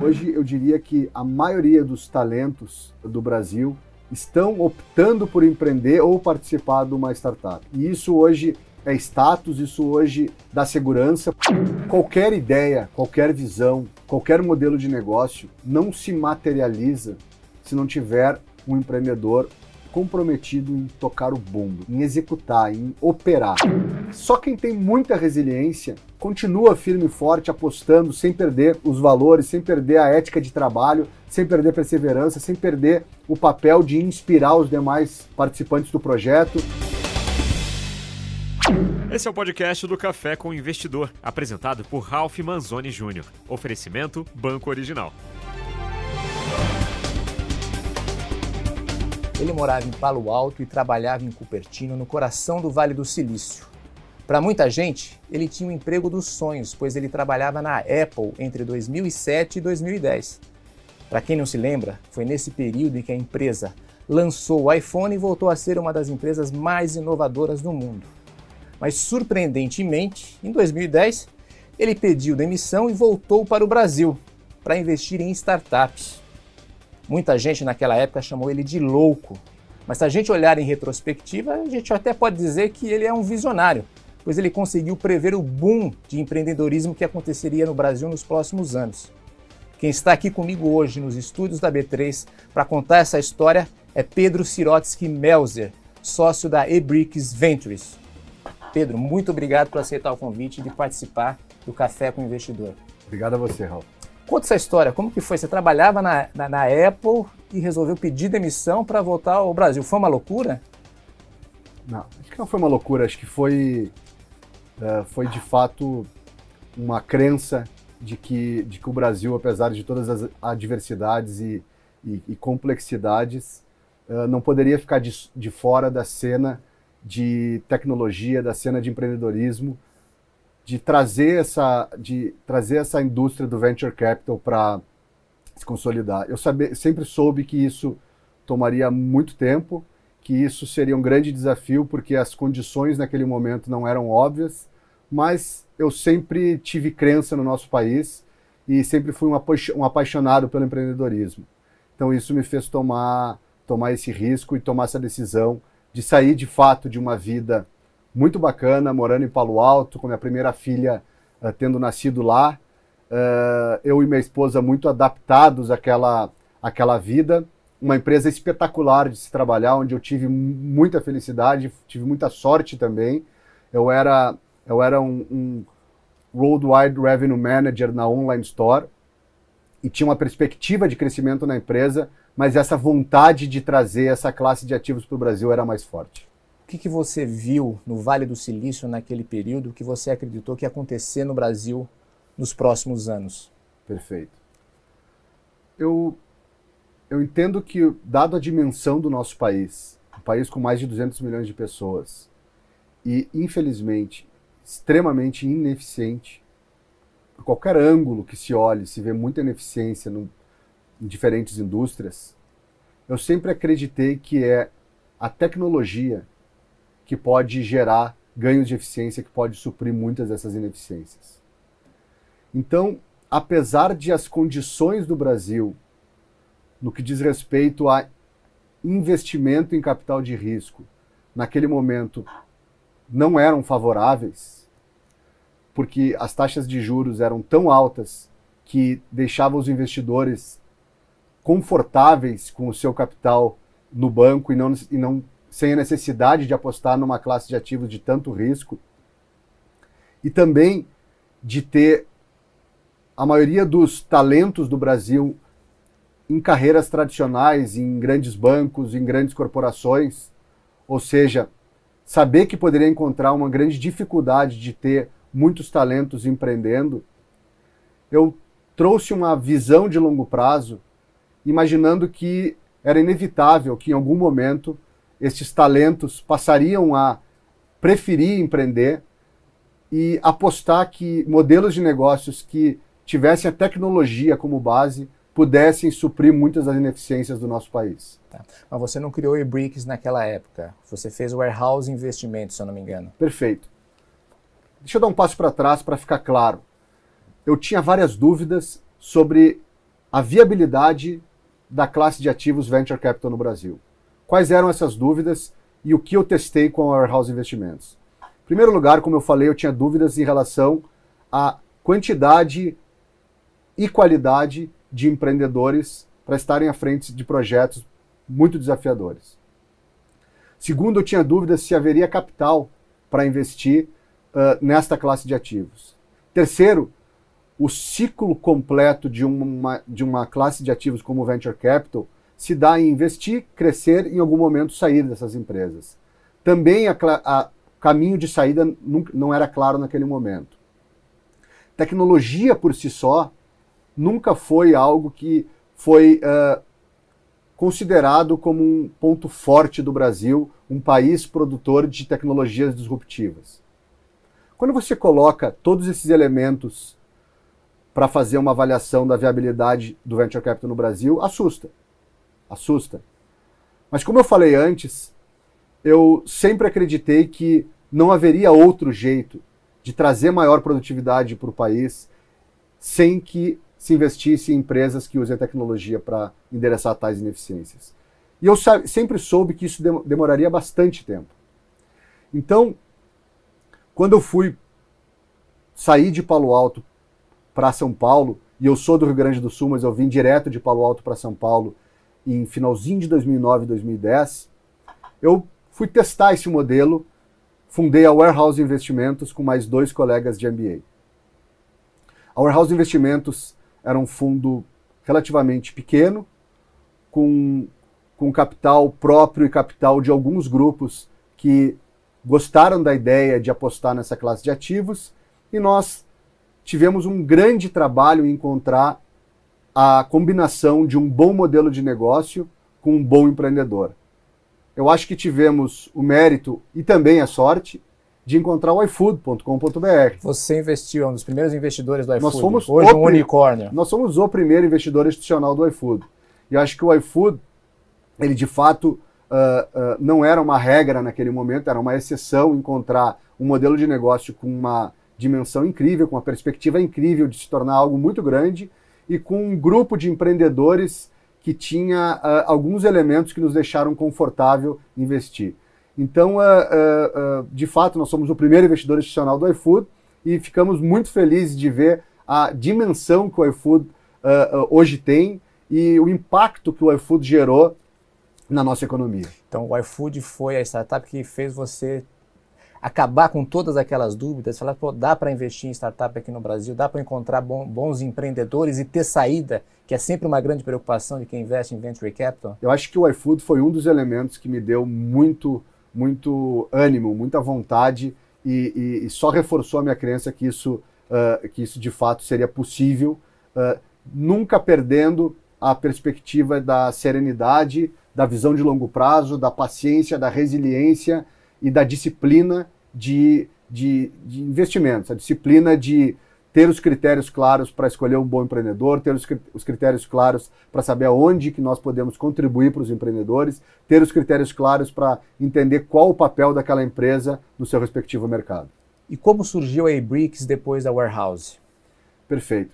Hoje eu diria que a maioria dos talentos do Brasil estão optando por empreender ou participar de uma startup. E isso hoje é status, isso hoje dá segurança. Qualquer ideia, qualquer visão, qualquer modelo de negócio não se materializa se não tiver um empreendedor comprometido em tocar o bumbo, em executar, em operar. Só quem tem muita resiliência continua firme e forte, apostando, sem perder os valores, sem perder a ética de trabalho, sem perder perseverança, sem perder o papel de inspirar os demais participantes do projeto. Esse é o podcast do Café com o Investidor, apresentado por Ralph Manzoni Jr. Oferecimento Banco Original. Ele morava em Palo Alto e trabalhava em Cupertino, no coração do Vale do Silício. Para muita gente, ele tinha o um emprego dos sonhos, pois ele trabalhava na Apple entre 2007 e 2010. Para quem não se lembra, foi nesse período em que a empresa lançou o iPhone e voltou a ser uma das empresas mais inovadoras do mundo. Mas surpreendentemente, em 2010, ele pediu demissão e voltou para o Brasil para investir em startups. Muita gente naquela época chamou ele de louco. Mas se a gente olhar em retrospectiva, a gente até pode dizer que ele é um visionário, pois ele conseguiu prever o boom de empreendedorismo que aconteceria no Brasil nos próximos anos. Quem está aqui comigo hoje nos estúdios da B3 para contar essa história é Pedro Sirotsky Melzer, sócio da eBricks Ventures. Pedro, muito obrigado por aceitar o convite de participar do Café com o Investidor. Obrigado a você, Raul. Conta essa história, como que foi? Você trabalhava na, na, na Apple e resolveu pedir demissão para voltar ao Brasil. Foi uma loucura? Não, acho que não foi uma loucura, acho que foi, uh, foi de fato uma crença de que, de que o Brasil, apesar de todas as adversidades e, e, e complexidades, uh, não poderia ficar de, de fora da cena de tecnologia, da cena de empreendedorismo, de trazer essa, de trazer essa indústria do venture capital para se consolidar. Eu sabe, sempre soube que isso tomaria muito tempo, que isso seria um grande desafio, porque as condições naquele momento não eram óbvias, mas eu sempre tive crença no nosso país e sempre fui um apaixonado pelo empreendedorismo. Então isso me fez tomar, tomar esse risco e tomar essa decisão de sair de fato de uma vida muito bacana, morando em Palo Alto, com minha primeira filha uh, tendo nascido lá. Uh, eu e minha esposa muito adaptados àquela, àquela vida. Uma empresa espetacular de se trabalhar, onde eu tive muita felicidade, tive muita sorte também. Eu era, eu era um, um Worldwide Revenue Manager na Online Store e tinha uma perspectiva de crescimento na empresa, mas essa vontade de trazer essa classe de ativos para o Brasil era mais forte que, que você viu no Vale do Silício naquele período que você acreditou que ia acontecer no Brasil nos próximos anos? Perfeito. Eu, eu entendo que, dado a dimensão do nosso país, um país com mais de 200 milhões de pessoas, e, infelizmente, extremamente ineficiente, por qualquer ângulo que se olhe, se vê muita ineficiência no, em diferentes indústrias, eu sempre acreditei que é a tecnologia que pode gerar ganhos de eficiência, que pode suprir muitas dessas ineficiências. Então, apesar de as condições do Brasil, no que diz respeito a investimento em capital de risco, naquele momento não eram favoráveis, porque as taxas de juros eram tão altas que deixavam os investidores confortáveis com o seu capital no banco e não, e não sem a necessidade de apostar numa classe de ativos de tanto risco. E também de ter a maioria dos talentos do Brasil em carreiras tradicionais, em grandes bancos, em grandes corporações, ou seja, saber que poderia encontrar uma grande dificuldade de ter muitos talentos empreendendo, eu trouxe uma visão de longo prazo, imaginando que era inevitável que em algum momento estes talentos passariam a preferir empreender e apostar que modelos de negócios que tivessem a tecnologia como base pudessem suprir muitas das ineficiências do nosso país. Tá. Mas você não criou e-bricks naquela época. Você fez o Warehouse Investimentos, se eu não me engano. Perfeito. Deixa eu dar um passo para trás para ficar claro. Eu tinha várias dúvidas sobre a viabilidade da classe de ativos venture capital no Brasil. Quais eram essas dúvidas e o que eu testei com a Warehouse Investimentos? Em primeiro lugar, como eu falei, eu tinha dúvidas em relação à quantidade e qualidade de empreendedores para estarem à frente de projetos muito desafiadores. Segundo, eu tinha dúvidas se haveria capital para investir uh, nesta classe de ativos. Terceiro, o ciclo completo de uma, de uma classe de ativos como o Venture Capital se dá em investir, crescer e em algum momento sair dessas empresas. Também o caminho de saída não era claro naquele momento. Tecnologia por si só nunca foi algo que foi uh, considerado como um ponto forte do Brasil, um país produtor de tecnologias disruptivas. Quando você coloca todos esses elementos para fazer uma avaliação da viabilidade do venture capital no Brasil, assusta. Assusta. Mas como eu falei antes, eu sempre acreditei que não haveria outro jeito de trazer maior produtividade para o país sem que se investisse em empresas que usem a tecnologia para endereçar tais ineficiências. E eu sempre soube que isso demoraria bastante tempo. Então, quando eu fui sair de Palo Alto para São Paulo, e eu sou do Rio Grande do Sul, mas eu vim direto de Palo Alto para São Paulo em finalzinho de 2009 2010, eu fui testar esse modelo, fundei a Warehouse Investimentos com mais dois colegas de MBA. A Warehouse Investimentos era um fundo relativamente pequeno, com, com capital próprio e capital de alguns grupos que gostaram da ideia de apostar nessa classe de ativos, e nós tivemos um grande trabalho em encontrar a combinação de um bom modelo de negócio com um bom empreendedor. Eu acho que tivemos o mérito e também a sorte de encontrar o iFood.com.br. Você investiu, é um dos primeiros investidores do iFood. Nós hoje um unicórnio. Nós somos o primeiro investidor institucional do iFood. E eu acho que o iFood, ele de fato uh, uh, não era uma regra naquele momento, era uma exceção encontrar um modelo de negócio com uma dimensão incrível, com uma perspectiva incrível de se tornar algo muito grande e com um grupo de empreendedores que tinha uh, alguns elementos que nos deixaram confortável investir. Então, uh, uh, de fato, nós somos o primeiro investidor institucional do iFood e ficamos muito felizes de ver a dimensão que o iFood hoje tem e o impacto que o iFood gerou na nossa economia. Então, o iFood foi a startup que fez você acabar com todas aquelas dúvidas, falar, pô, dá para investir em startup aqui no Brasil, dá para encontrar bom, bons empreendedores e ter saída, que é sempre uma grande preocupação de quem investe em venture capital? Eu acho que o iFood foi um dos elementos que me deu muito, muito ânimo, muita vontade e, e, e só reforçou a minha crença que isso, uh, que isso de fato seria possível, uh, nunca perdendo a perspectiva da serenidade, da visão de longo prazo, da paciência, da resiliência e da disciplina de, de, de investimentos, a disciplina de ter os critérios claros para escolher um bom empreendedor, ter os, os critérios claros para saber aonde que nós podemos contribuir para os empreendedores, ter os critérios claros para entender qual o papel daquela empresa no seu respectivo mercado. E como surgiu a eBricks depois da Warehouse? Perfeito.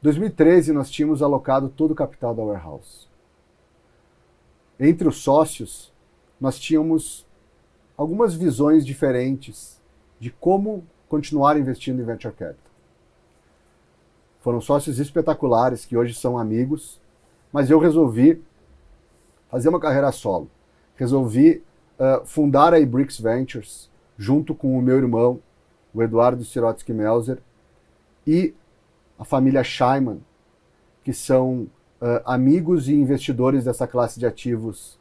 Em 2013 nós tínhamos alocado todo o capital da Warehouse. Entre os sócios, nós tínhamos algumas visões diferentes de como continuar investindo em venture capital. Foram sócios espetaculares que hoje são amigos, mas eu resolvi fazer uma carreira solo. Resolvi uh, fundar a iBricks Ventures junto com o meu irmão, o Eduardo Sirotsky Melzer, e a família Scheiman, que são uh, amigos e investidores dessa classe de ativos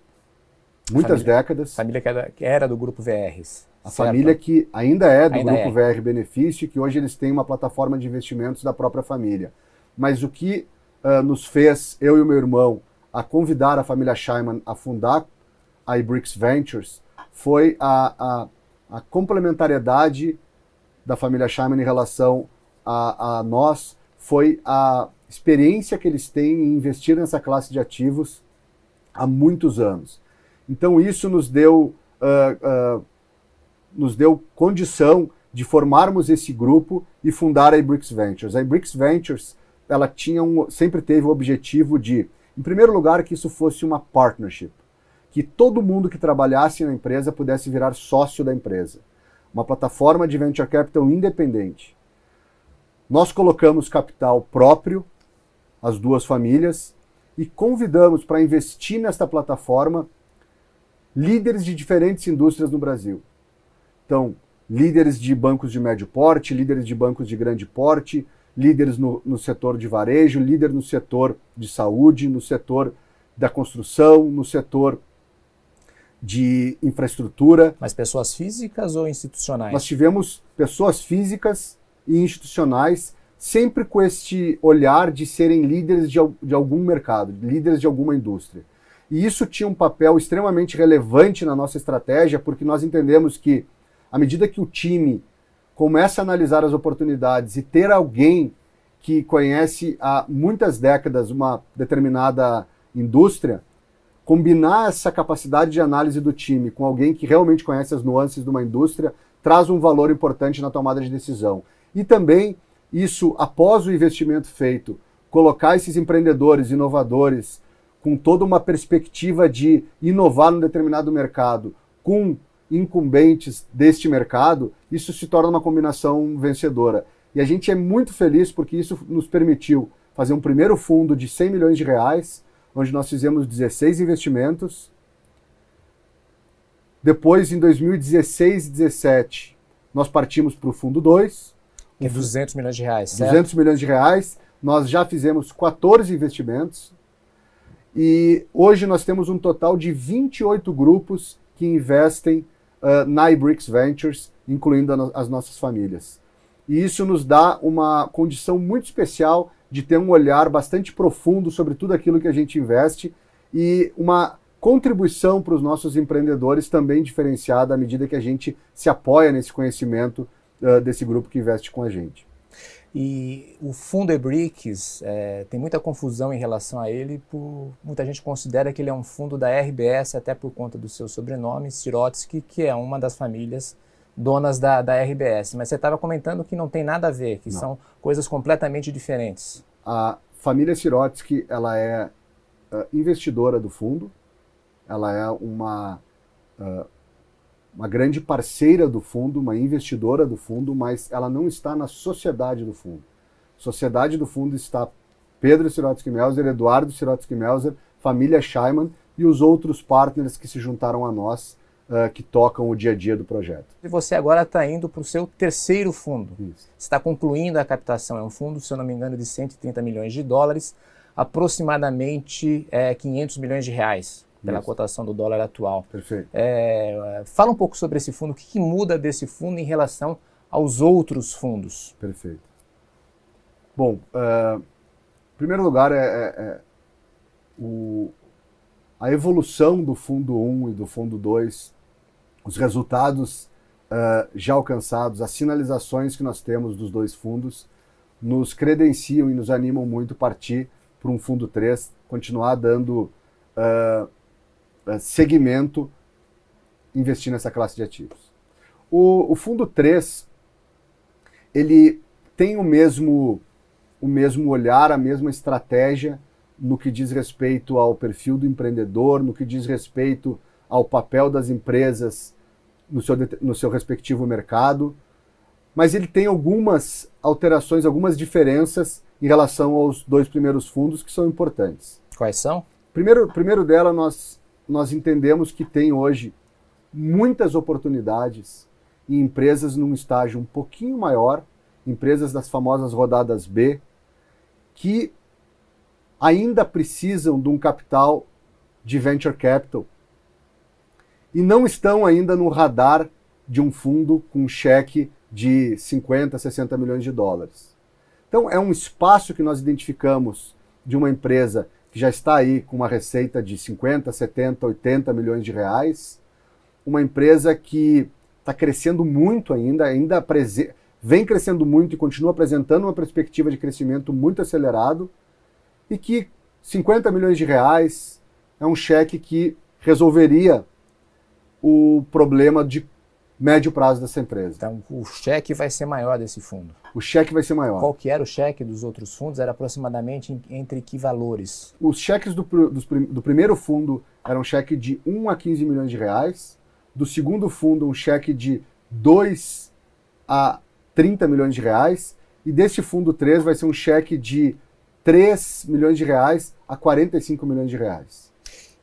muitas família, décadas. Família que era, que era, do grupo VRs. A certo? família que ainda é do ainda grupo é. VR Benefício, que hoje eles têm uma plataforma de investimentos da própria família. Mas o que uh, nos fez, eu e o meu irmão, a convidar a família Scheiman a fundar a iBricks Ventures foi a, a, a, complementariedade da família Scheiman em relação a, a nós, foi a experiência que eles têm em investir nessa classe de ativos há muitos anos. Então isso nos deu, uh, uh, nos deu condição de formarmos esse grupo e fundar a iBricks Ventures. A iBricks Ventures ela tinha um, sempre teve o objetivo de, em primeiro lugar, que isso fosse uma partnership, que todo mundo que trabalhasse na empresa pudesse virar sócio da empresa, uma plataforma de venture capital independente. Nós colocamos capital próprio, as duas famílias, e convidamos para investir nesta plataforma líderes de diferentes indústrias no Brasil. Então, líderes de bancos de médio porte, líderes de bancos de grande porte, líderes no, no setor de varejo, líder no setor de saúde, no setor da construção, no setor de infraestrutura. Mas pessoas físicas ou institucionais? Nós tivemos pessoas físicas e institucionais, sempre com este olhar de serem líderes de, de algum mercado, líderes de alguma indústria. E isso tinha um papel extremamente relevante na nossa estratégia, porque nós entendemos que, à medida que o time começa a analisar as oportunidades e ter alguém que conhece há muitas décadas uma determinada indústria, combinar essa capacidade de análise do time com alguém que realmente conhece as nuances de uma indústria traz um valor importante na tomada de decisão. E também isso, após o investimento feito, colocar esses empreendedores, inovadores, com toda uma perspectiva de inovar num determinado mercado, com incumbentes deste mercado, isso se torna uma combinação vencedora. E a gente é muito feliz porque isso nos permitiu fazer um primeiro fundo de 100 milhões de reais, onde nós fizemos 16 investimentos. Depois, em 2016 e 2017, nós partimos para o fundo 2. Que é 200 milhões de reais, certo? 200 milhões de reais. Nós já fizemos 14 investimentos. E hoje nós temos um total de 28 grupos que investem uh, na iBricks Ventures, incluindo no as nossas famílias. E isso nos dá uma condição muito especial de ter um olhar bastante profundo sobre tudo aquilo que a gente investe e uma contribuição para os nossos empreendedores também diferenciada à medida que a gente se apoia nesse conhecimento uh, desse grupo que investe com a gente. E o fundo eBricks é, tem muita confusão em relação a ele, por, muita gente considera que ele é um fundo da RBS, até por conta do seu sobrenome, Sirotsky, que é uma das famílias donas da, da RBS. Mas você estava comentando que não tem nada a ver, que não. são coisas completamente diferentes. A família Sirotsky ela é investidora do fundo, ela é uma uh, uma grande parceira do fundo, uma investidora do fundo, mas ela não está na sociedade do fundo. Sociedade do fundo está Pedro Sirotsky Melzer, Eduardo Sirotsky Melzer, família Scheiman e os outros partners que se juntaram a nós, uh, que tocam o dia a dia do projeto. E você agora está indo para o seu terceiro fundo. Isso. Está concluindo a captação. É um fundo, se eu não me engano, de 130 milhões de dólares, aproximadamente é, 500 milhões de reais pela Isso. cotação do dólar atual. Perfeito. É, fala um pouco sobre esse fundo, o que, que, muda desse fundo em relação aos outros fundos? Perfeito. Bom, uh, em primeiro lugar, é, é, é, o, a evolução do fundo 1 e do fundo 2, os resultados uh, já alcançados, as sinalizações que nós temos dos dois fundos, nos credenciam e nos animam muito a partir para um fundo 3, continuar dando uh, segmento investir nessa classe de ativos. O, o fundo 3, ele tem o mesmo, o mesmo olhar, a mesma estratégia no que diz respeito ao perfil do empreendedor, no que diz respeito ao papel das empresas no seu, no seu respectivo mercado, mas ele tem algumas alterações, algumas diferenças em relação aos dois primeiros fundos que são importantes. Quais são? Primeiro, primeiro dela, nós nós entendemos que tem hoje muitas oportunidades em empresas num estágio um pouquinho maior, empresas das famosas rodadas B, que ainda precisam de um capital de venture capital e não estão ainda no radar de um fundo com cheque de 50, 60 milhões de dólares. Então, é um espaço que nós identificamos de uma empresa que já está aí com uma receita de 50, 70, 80 milhões de reais, uma empresa que está crescendo muito ainda, ainda vem crescendo muito e continua apresentando uma perspectiva de crescimento muito acelerado, e que 50 milhões de reais é um cheque que resolveria o problema de médio prazo dessa empresa. Então, o cheque vai ser maior desse fundo. O cheque vai ser maior. Qual que era o cheque dos outros fundos? Era aproximadamente entre que valores? Os cheques do, do, do primeiro fundo eram um cheque de 1 a 15 milhões de reais. Do segundo fundo, um cheque de 2 a 30 milhões de reais. E deste fundo 3 vai ser um cheque de 3 milhões de reais a 45 milhões de reais.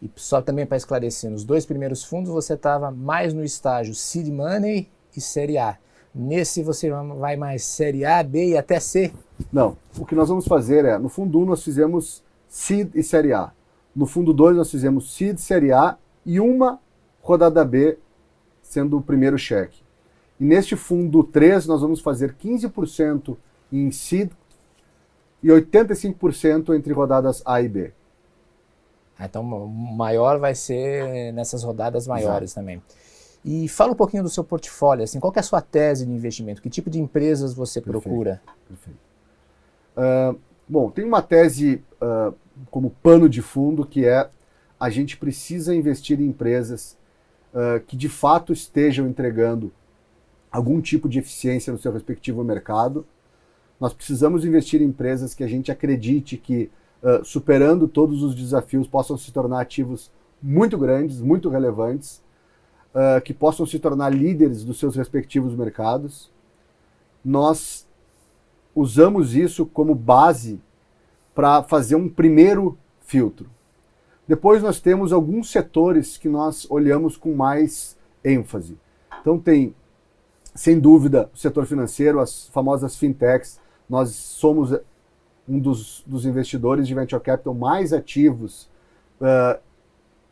E só também para esclarecer, nos dois primeiros fundos você estava mais no estágio Seed Money e Série A. Nesse você vai mais Série A, B e até C? Não. O que nós vamos fazer é, no fundo 1 nós fizemos Seed e Série A. No fundo 2 nós fizemos Seed, Série A e uma rodada B sendo o primeiro cheque. E neste fundo 3 nós vamos fazer 15% em Seed e 85% entre rodadas A e B. Então, maior vai ser nessas rodadas maiores Exato. também. E fala um pouquinho do seu portfólio, assim, qual é a sua tese de investimento? Que tipo de empresas você Perfeito. procura? Perfeito. Uh, bom, tem uma tese uh, como pano de fundo que é a gente precisa investir em empresas uh, que de fato estejam entregando algum tipo de eficiência no seu respectivo mercado. Nós precisamos investir em empresas que a gente acredite que uh, superando todos os desafios, possam se tornar ativos muito grandes, muito relevantes, uh, que possam se tornar líderes dos seus respectivos mercados. Nós usamos isso como base para fazer um primeiro filtro. Depois nós temos alguns setores que nós olhamos com mais ênfase. Então tem, sem dúvida, o setor financeiro, as famosas fintechs. Nós somos um dos, dos investidores de venture capital mais ativos uh,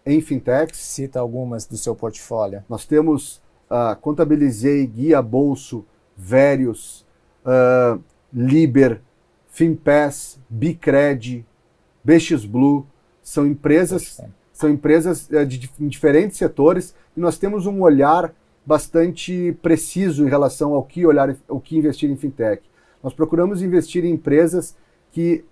em fintechs. Cita algumas do seu portfólio. Nós temos, uh, contabilizei, Guia Bolso, Verius, uh, Liber, Finpass, Bicred, BX Blue, são empresas, são empresas uh, de, de diferentes setores e nós temos um olhar bastante preciso em relação ao que olhar, o que investir em fintech. Nós procuramos investir em empresas que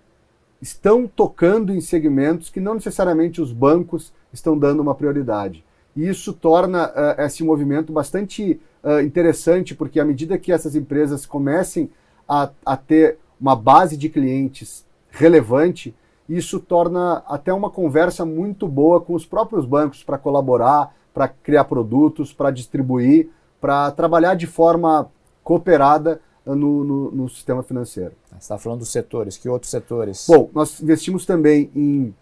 estão tocando em segmentos que não necessariamente os bancos estão dando uma prioridade. E isso torna uh, esse movimento bastante uh, interessante, porque à medida que essas empresas comecem a, a ter uma base de clientes relevante, isso torna até uma conversa muito boa com os próprios bancos para colaborar, para criar produtos, para distribuir, para trabalhar de forma cooperada no, no, no sistema financeiro. Você está falando dos setores, que outros setores? Bom, nós investimos também em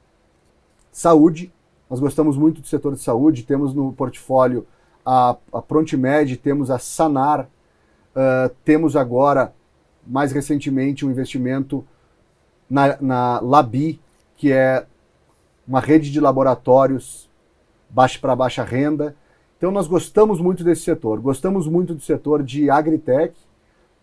saúde, nós gostamos muito do setor de saúde, temos no portfólio a, a Prontimed, temos a Sanar, uh, temos agora, mais recentemente, um investimento na, na Labi, que é uma rede de laboratórios baixa para baixa renda. Então nós gostamos muito desse setor, gostamos muito do setor de agritech,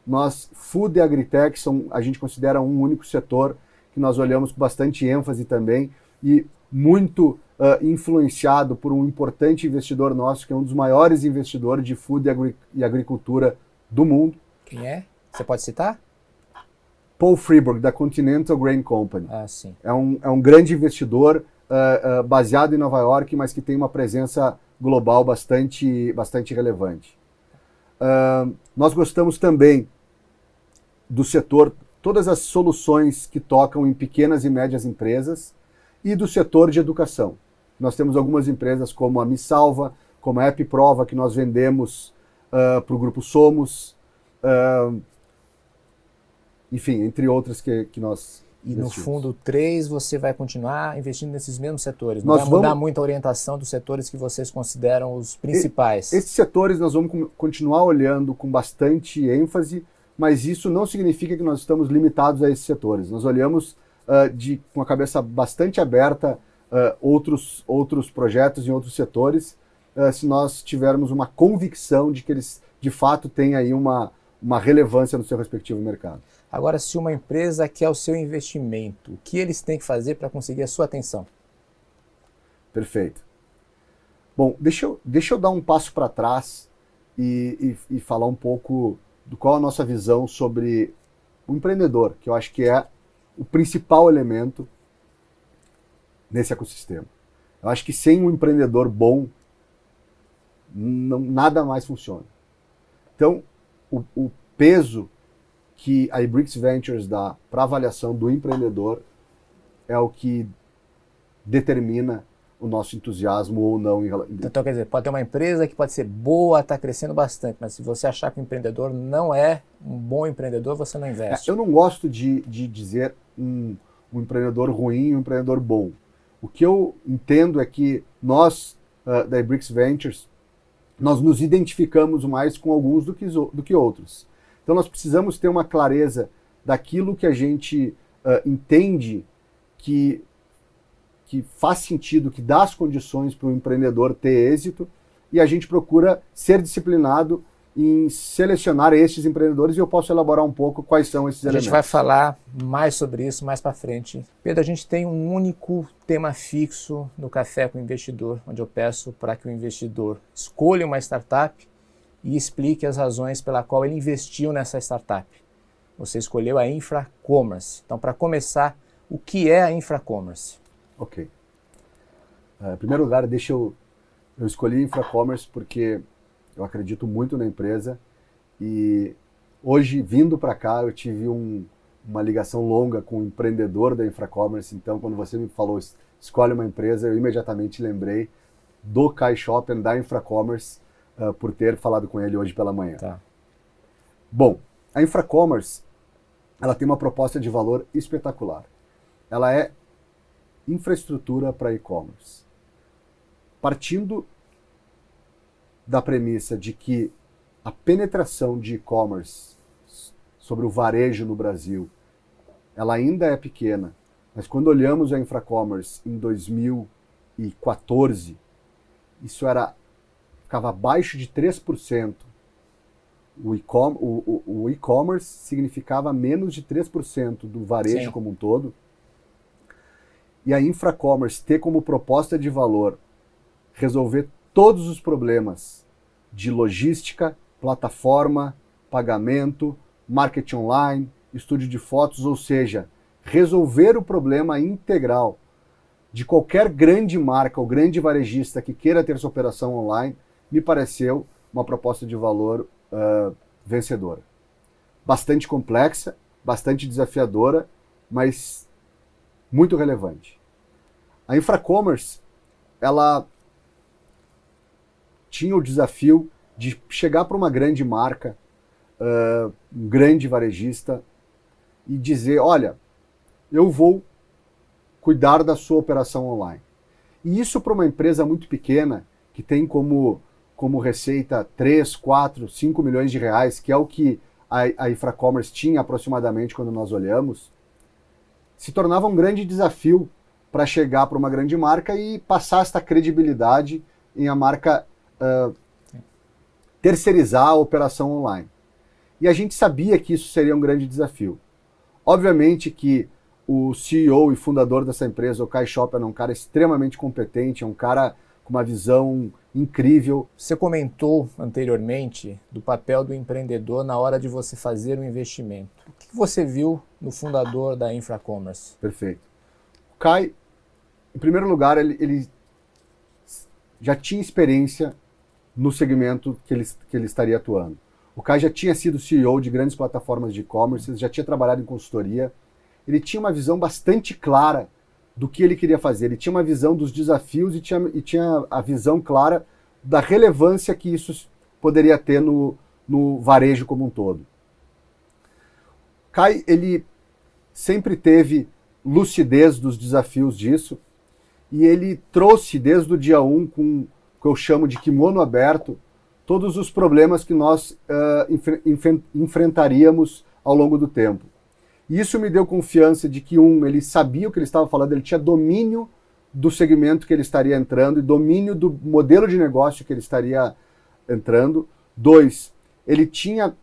nós, Food e Agritech, são, a gente considera um único setor que nós olhamos com bastante ênfase também e muito uh, influenciado por um importante investidor nosso, que é um dos maiores investidores de food e, agri e agricultura do mundo. Quem é? Você pode citar? Paul Freeburg, da Continental Grain Company. Ah, sim. É um, é um grande investidor uh, uh, baseado em Nova York, mas que tem uma presença global bastante, bastante relevante. Uh, nós gostamos também do setor, todas as soluções que tocam em pequenas e médias empresas e do setor de educação. Nós temos algumas empresas como a Me Salva, como a App Prova, que nós vendemos uh, para o Grupo Somos, uh, enfim, entre outras que, que nós e no fundo 3 você vai continuar investindo nesses mesmos setores. Não nós vai mudar vamos... muito a orientação dos setores que vocês consideram os principais. esses setores nós vamos continuar olhando com bastante ênfase, mas isso não significa que nós estamos limitados a esses setores. Nós olhamos uh, de, com a cabeça bastante aberta uh, outros, outros projetos em outros setores, uh, se nós tivermos uma convicção de que eles de fato têm aí uma, uma relevância no seu respectivo mercado. Agora, se uma empresa quer o seu investimento, o que eles têm que fazer para conseguir a sua atenção? Perfeito. Bom, deixa eu, deixa eu dar um passo para trás e, e, e falar um pouco do qual a nossa visão sobre o empreendedor, que eu acho que é o principal elemento nesse ecossistema. Eu acho que sem um empreendedor bom, não, nada mais funciona. Então, o, o peso que a Ibrix Ventures dá para avaliação do empreendedor é o que determina o nosso entusiasmo ou não. Em... Então, quer dizer, pode ter uma empresa que pode ser boa, está crescendo bastante, mas se você achar que o empreendedor não é um bom empreendedor, você não investe. É, eu não gosto de, de dizer um, um empreendedor ruim e um empreendedor bom. O que eu entendo é que nós, uh, da Ibrix Ventures, nós nos identificamos mais com alguns do que, do que outros. Então nós precisamos ter uma clareza daquilo que a gente uh, entende que, que faz sentido, que dá as condições para o empreendedor ter êxito, e a gente procura ser disciplinado em selecionar estes empreendedores e eu posso elaborar um pouco quais são esses a elementos. A gente vai falar mais sobre isso mais para frente. Pedro, a gente tem um único tema fixo no Café com o Investidor, onde eu peço para que o investidor escolha uma startup e explique as razões pela qual ele investiu nessa startup. Você escolheu a Infracommerce. Então, para começar, o que é a Infracommerce? Ok. Uh, em primeiro lugar, deixa eu... Eu escolhi Infracommerce porque eu acredito muito na empresa e hoje, vindo para cá, eu tive um, uma ligação longa com o um empreendedor da Infracommerce. Então, quando você me falou escolhe uma empresa, eu imediatamente lembrei do Kai Shoppen, da Infracommerce, uh, por ter falado com ele hoje pela manhã. Tá. Bom, a Infracommerce ela tem uma proposta de valor espetacular. Ela é infraestrutura para e-commerce. Partindo da premissa de que a penetração de e-commerce sobre o varejo no Brasil, ela ainda é pequena, mas quando olhamos a Infracommerce em 2014, isso era ficava abaixo de 3%. O e-commerce significava menos de 3% do varejo Sim. como um todo. E a Infracommerce ter como proposta de valor resolver todos os problemas de logística, plataforma, pagamento, marketing online, estúdio de fotos, ou seja, resolver o problema integral de qualquer grande marca ou grande varejista que queira ter sua operação online, me pareceu uma proposta de valor uh, vencedora. Bastante complexa, bastante desafiadora, mas muito relevante. A Infracommerce, ela tinha o desafio de chegar para uma grande marca, uh, um grande varejista, e dizer: olha, eu vou cuidar da sua operação online. E isso para uma empresa muito pequena, que tem como, como receita 3, 4, 5 milhões de reais, que é o que a, a Infracommerce tinha aproximadamente quando nós olhamos, se tornava um grande desafio para chegar para uma grande marca e passar esta credibilidade em a marca uh, terceirizar a operação online. E a gente sabia que isso seria um grande desafio. Obviamente que o CEO e fundador dessa empresa, o Kai Shop, é um cara extremamente competente, é um cara com uma visão incrível. Você comentou anteriormente do papel do empreendedor na hora de você fazer um investimento. O que você viu no fundador da Infracommerce? Perfeito. O Kai, em primeiro lugar, ele, ele já tinha experiência no segmento que ele, que ele estaria atuando. O Kai já tinha sido CEO de grandes plataformas de e-commerce, já tinha trabalhado em consultoria. Ele tinha uma visão bastante clara do que ele queria fazer. Ele tinha uma visão dos desafios e tinha, e tinha a visão clara da relevância que isso poderia ter no, no varejo como um todo. Kai, ele sempre teve lucidez dos desafios disso e ele trouxe desde o dia 1 com que eu chamo de kimono aberto, todos os problemas que nós uh, enf enfrentaríamos ao longo do tempo. E isso me deu confiança de que, um, ele sabia o que ele estava falando, ele tinha domínio do segmento que ele estaria entrando e domínio do modelo de negócio que ele estaria entrando. Dois, ele tinha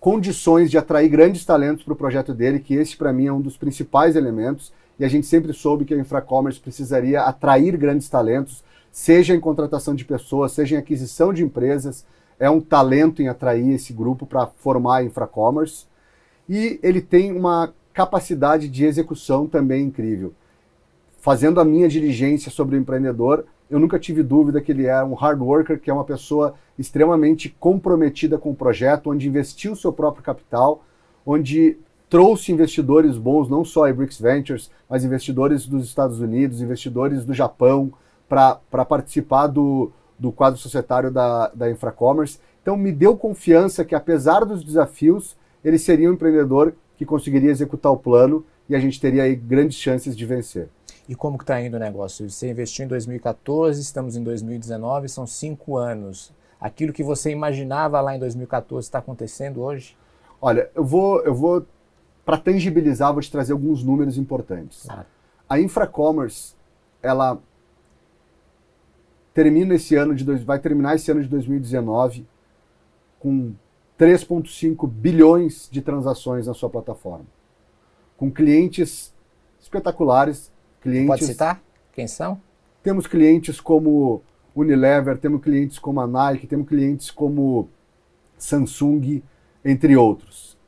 condições de atrair grandes talentos para o projeto dele, que esse para mim é um dos principais elementos. E a gente sempre soube que a Infracommerce precisaria atrair grandes talentos, seja em contratação de pessoas, seja em aquisição de empresas, é um talento em atrair esse grupo para formar a Infracommerce. E ele tem uma capacidade de execução também incrível. Fazendo a minha diligência sobre o empreendedor, eu nunca tive dúvida que ele é um hard worker, que é uma pessoa extremamente comprometida com o projeto, onde investiu seu próprio capital, onde trouxe investidores bons, não só a Bricks Ventures, mas investidores dos Estados Unidos, investidores do Japão, para participar do, do quadro societário da, da Infracommerce. Então me deu confiança que, apesar dos desafios, ele seria um empreendedor que conseguiria executar o plano e a gente teria aí grandes chances de vencer. E como que está indo o negócio? Você investiu em 2014, estamos em 2019, são cinco anos. Aquilo que você imaginava lá em 2014 está acontecendo hoje? Olha, eu vou, eu vou para tangibilizar, vou te trazer alguns números importantes. A Infracommerce, ela termina esse ano de vai terminar esse ano de 2019 com 3,5 bilhões de transações na sua plataforma, com clientes espetaculares, clientes. Pode citar quem são? Temos clientes como Unilever, temos clientes como a Nike, temos clientes como Samsung, entre outros.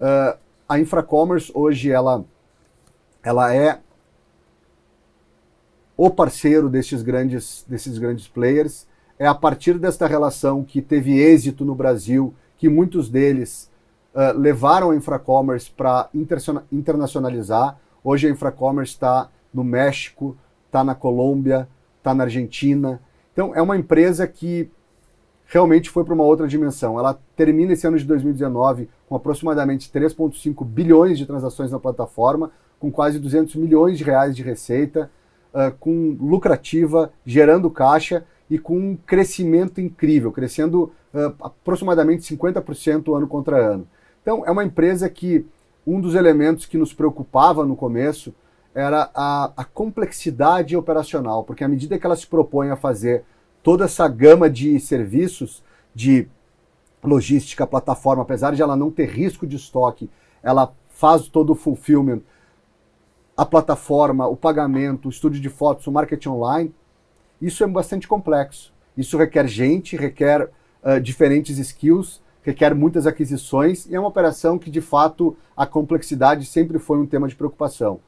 Uh, a Infracommerce hoje ela, ela é o parceiro desses grandes, desses grandes players. É a partir desta relação que teve êxito no Brasil, que muitos deles uh, levaram a Infracommerce para internacionalizar. Hoje a Infracommerce está no México, está na Colômbia, está na Argentina. Então é uma empresa que realmente foi para uma outra dimensão. Ela termina esse ano de 2019 com aproximadamente 3,5 bilhões de transações na plataforma, com quase 200 milhões de reais de receita, uh, com lucrativa, gerando caixa e com um crescimento incrível, crescendo uh, aproximadamente 50% ano contra ano. Então, é uma empresa que um dos elementos que nos preocupava no começo era a, a complexidade operacional, porque à medida que ela se propõe a fazer toda essa gama de serviços de logística, plataforma, apesar de ela não ter risco de estoque, ela faz todo o fulfillment, a plataforma, o pagamento, o estúdio de fotos, o marketing online, isso é bastante complexo. Isso requer gente, requer uh, diferentes skills, requer muitas aquisições e é uma operação que, de fato, a complexidade sempre foi um tema de preocupação.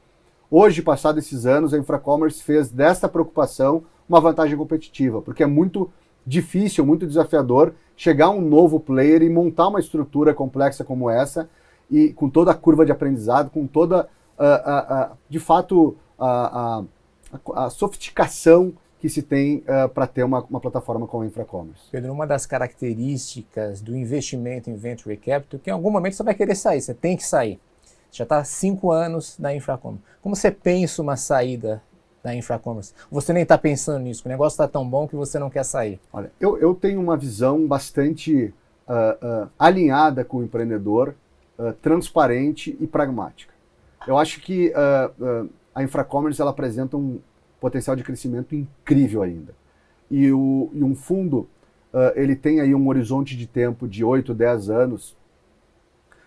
Hoje, passados esses anos, a Infracommerce fez desta preocupação uma vantagem competitiva, porque é muito difícil, muito desafiador chegar um novo player e montar uma estrutura complexa como essa e com toda a curva de aprendizado, com toda, uh, uh, uh, de fato, a, sofisticação que se tem para ter uma, uma, plataforma como a Infracommerce. Pedro, uma das características do investimento em Venture Capital é que em algum momento você vai querer sair, você tem que sair. Já está há cinco anos na Infracommerce. Como você pensa uma saída da Infracommerce? Você nem está pensando nisso, o negócio está tão bom que você não quer sair. Olha, eu, eu tenho uma visão bastante uh, uh, alinhada com o empreendedor, uh, transparente e pragmática. Eu acho que a Infracommerce ela apresenta um potencial de crescimento incrível ainda. E, o, e um fundo, ele tem aí um horizonte de tempo de 8, 10 anos,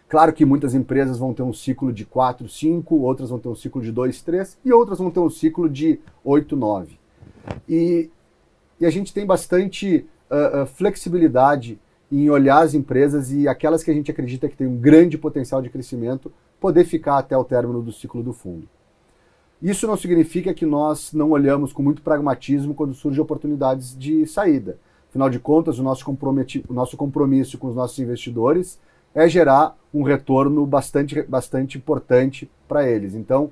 Claro que muitas empresas vão ter um ciclo de 4, 5, outras vão ter um ciclo de 2, 3 e outras vão ter um ciclo de 8, 9. E, e a gente tem bastante uh, uh, flexibilidade em olhar as empresas e aquelas que a gente acredita que tem um grande potencial de crescimento poder ficar até o término do ciclo do fundo. Isso não significa que nós não olhamos com muito pragmatismo quando surgem oportunidades de saída. Afinal de contas, o nosso, o nosso compromisso com os nossos investidores é gerar um retorno bastante, bastante importante para eles. Então,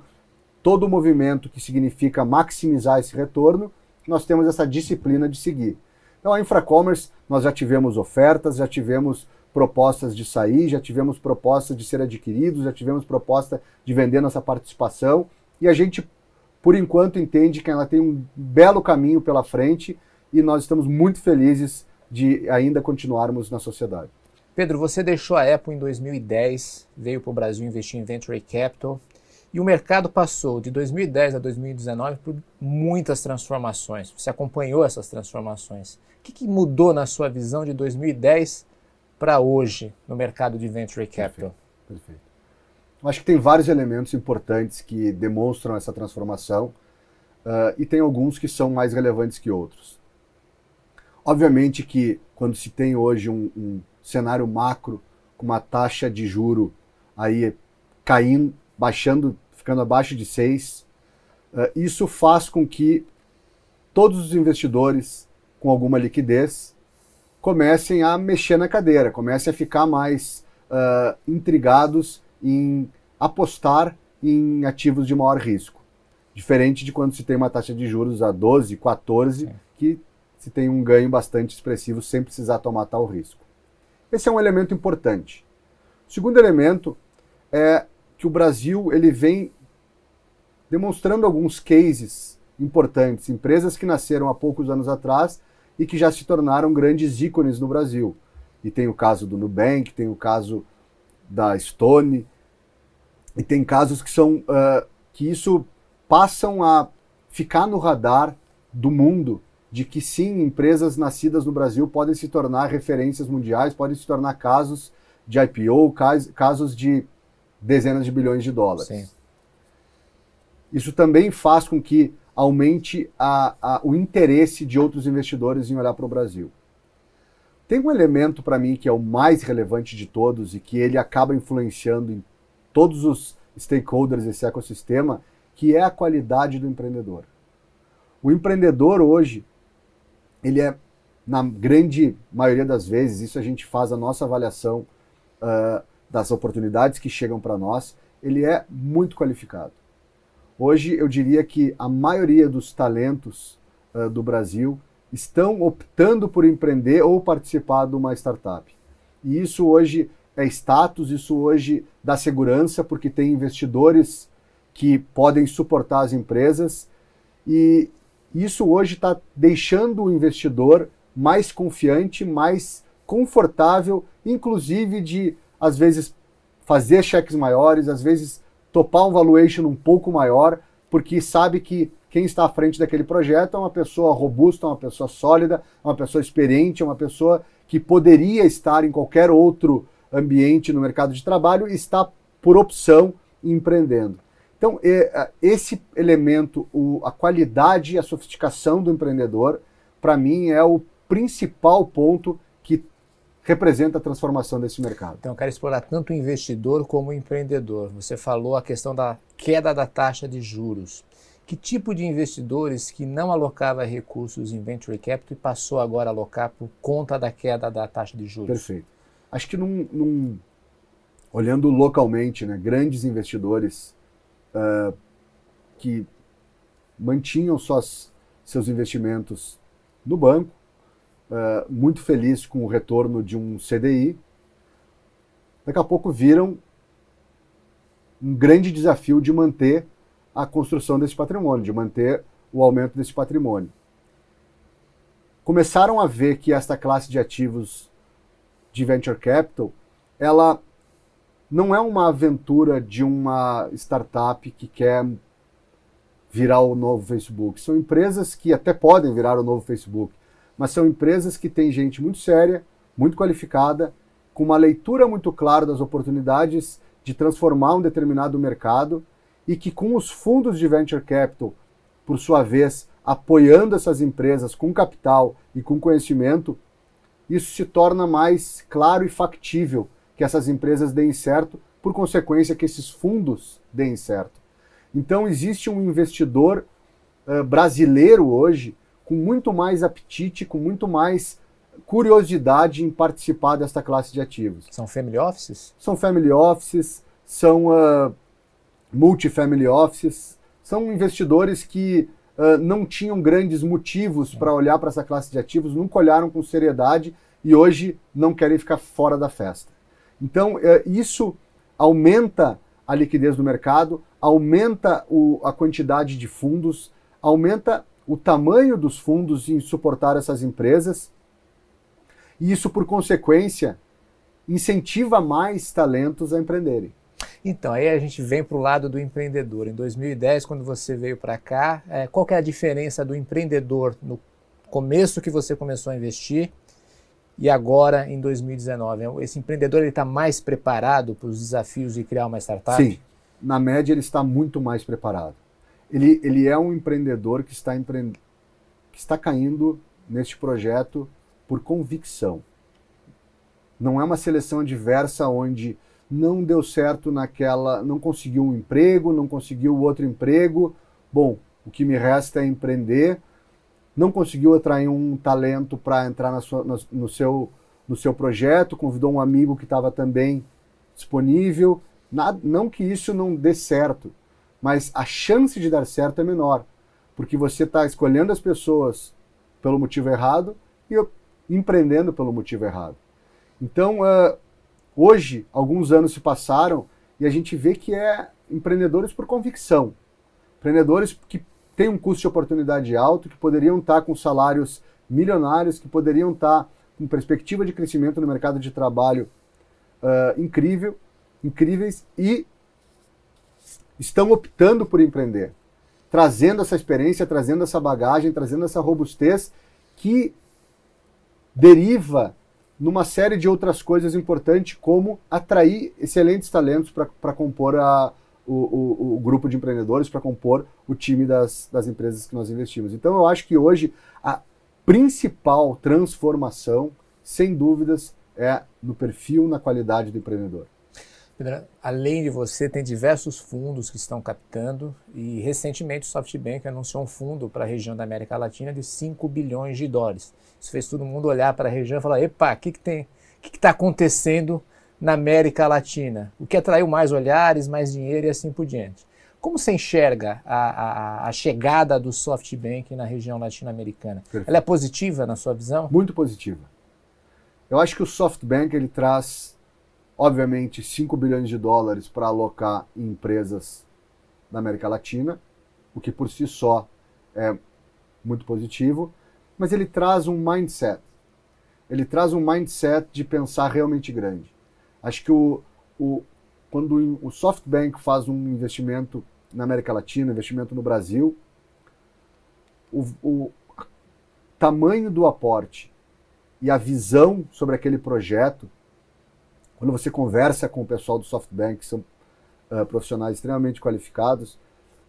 todo movimento que significa maximizar esse retorno, nós temos essa disciplina de seguir. Então, a Infracommerce, nós já tivemos ofertas, já tivemos propostas de sair, já tivemos propostas de ser adquiridos, já tivemos proposta de vender nossa participação, e a gente, por enquanto, entende que ela tem um belo caminho pela frente e nós estamos muito felizes de ainda continuarmos na sociedade. Pedro, você deixou a Apple em 2010, veio para o Brasil investir em Venture Capital e o mercado passou de 2010 a 2019 por muitas transformações. Você acompanhou essas transformações. O que, que mudou na sua visão de 2010 para hoje no mercado de Venture Capital? Perfeito. Perfeito. Acho que tem vários elementos importantes que demonstram essa transformação uh, e tem alguns que são mais relevantes que outros. Obviamente que quando se tem hoje um, um cenário macro, com uma taxa de juro aí caindo, baixando, ficando abaixo de 6, uh, isso faz com que todos os investidores com alguma liquidez comecem a mexer na cadeira, comecem a ficar mais uh, intrigados em apostar em ativos de maior risco. Diferente de quando se tem uma taxa de juros a 12, 14, Sim. que se tem um ganho bastante expressivo sem precisar tomar tal risco. Esse é um elemento importante. O segundo elemento é que o Brasil ele vem demonstrando alguns cases importantes, empresas que nasceram há poucos anos atrás e que já se tornaram grandes ícones no Brasil. E tem o caso do Nubank, tem o caso da Stone, e tem casos que são uh, que isso passam a ficar no radar do mundo de que sim, empresas nascidas no Brasil podem se tornar referências mundiais, podem se tornar casos de IPO, casos de dezenas de bilhões de dólares. Sim. Isso também faz com que aumente a, a, o interesse de outros investidores em olhar para o Brasil. Tem um elemento para mim que é o mais relevante de todos e que ele acaba influenciando em todos os stakeholders desse ecossistema, que é a qualidade do empreendedor. O empreendedor hoje, ele é, na grande maioria das vezes, isso a gente faz a nossa avaliação uh, das oportunidades que chegam para nós, ele é muito qualificado. Hoje eu diria que a maioria dos talentos uh, do Brasil estão optando por empreender ou participar de uma startup. E isso hoje é status, isso hoje dá segurança, porque tem investidores que podem suportar as empresas. E isso hoje está deixando o investidor mais confiante, mais confortável, inclusive de, às vezes, fazer cheques maiores, às vezes topar um valuation um pouco maior, porque sabe que quem está à frente daquele projeto é uma pessoa robusta, uma pessoa sólida, uma pessoa experiente, uma pessoa que poderia estar em qualquer outro ambiente no mercado de trabalho e está, por opção, empreendendo. Então, esse elemento, a qualidade e a sofisticação do empreendedor, para mim, é o principal ponto que representa a transformação desse mercado. Então, eu quero explorar tanto o investidor como o empreendedor. Você falou a questão da queda da taxa de juros. Que tipo de investidores que não alocava recursos em venture capital e passou agora a alocar por conta da queda da taxa de juros? Perfeito. Acho que num, num olhando localmente, né, grandes investidores uh, que mantinham suas, seus investimentos no banco, uh, muito feliz com o retorno de um CDI, daqui a pouco viram um grande desafio de manter a construção desse patrimônio, de manter o aumento desse patrimônio. Começaram a ver que esta classe de ativos de venture capital, ela não é uma aventura de uma startup que quer virar o novo Facebook. São empresas que até podem virar o novo Facebook, mas são empresas que têm gente muito séria, muito qualificada, com uma leitura muito clara das oportunidades de transformar um determinado mercado e que com os fundos de venture capital, por sua vez, apoiando essas empresas com capital e com conhecimento, isso se torna mais claro e factível que essas empresas deem certo, por consequência que esses fundos deem certo. Então existe um investidor uh, brasileiro hoje com muito mais apetite, com muito mais curiosidade em participar desta classe de ativos. São family offices? São family offices, são uh, multifamily offices, são investidores que uh, não tinham grandes motivos para olhar para essa classe de ativos, nunca olharam com seriedade e hoje não querem ficar fora da festa. Então, uh, isso aumenta a liquidez do mercado, aumenta o, a quantidade de fundos, aumenta o tamanho dos fundos em suportar essas empresas, e isso, por consequência, incentiva mais talentos a empreenderem. Então, aí a gente vem para o lado do empreendedor. Em 2010, quando você veio para cá, é, qual é a diferença do empreendedor no começo que você começou a investir e agora em 2019? Esse empreendedor está mais preparado para os desafios de criar uma startup? Sim, na média ele está muito mais preparado. Ele, ele é um empreendedor que está, empre... que está caindo neste projeto por convicção. Não é uma seleção adversa onde não deu certo naquela, não conseguiu um emprego, não conseguiu outro emprego. Bom, o que me resta é empreender não conseguiu atrair um talento para entrar sua, no, no, seu, no seu projeto, convidou um amigo que estava também disponível. Nada, não que isso não dê certo, mas a chance de dar certo é menor, porque você está escolhendo as pessoas pelo motivo errado e empreendendo pelo motivo errado. Então, uh, hoje, alguns anos se passaram e a gente vê que é empreendedores por convicção. Empreendedores que têm um custo de oportunidade alto, que poderiam estar com salários milionários, que poderiam estar com perspectiva de crescimento no mercado de trabalho uh, incrível, incríveis e estão optando por empreender, trazendo essa experiência, trazendo essa bagagem, trazendo essa robustez que deriva numa série de outras coisas importantes, como atrair excelentes talentos para compor a, o, o, o, grupo de empreendedores, para compor o time das, das empresas que nós investimos. Então, eu acho que hoje a principal transformação, sem dúvidas, é no perfil, na qualidade do empreendedor. Além de você, tem diversos fundos que estão captando e recentemente o SoftBank anunciou um fundo para a região da América Latina de 5 bilhões de dólares. Isso fez todo mundo olhar para a região e falar: epa, o que, que tem? O que está acontecendo na América Latina? O que atraiu mais olhares, mais dinheiro e assim por diante. Como você enxerga a, a, a chegada do SoftBank na região latino-americana? Ela é positiva na sua visão? Muito positiva. Eu acho que o SoftBank ele traz, obviamente, 5 bilhões de dólares para alocar em empresas da América Latina, o que por si só é muito positivo mas ele traz um mindset. Ele traz um mindset de pensar realmente grande. Acho que o, o, quando o SoftBank faz um investimento na América Latina, investimento no Brasil, o, o tamanho do aporte e a visão sobre aquele projeto, quando você conversa com o pessoal do SoftBank, que são uh, profissionais extremamente qualificados,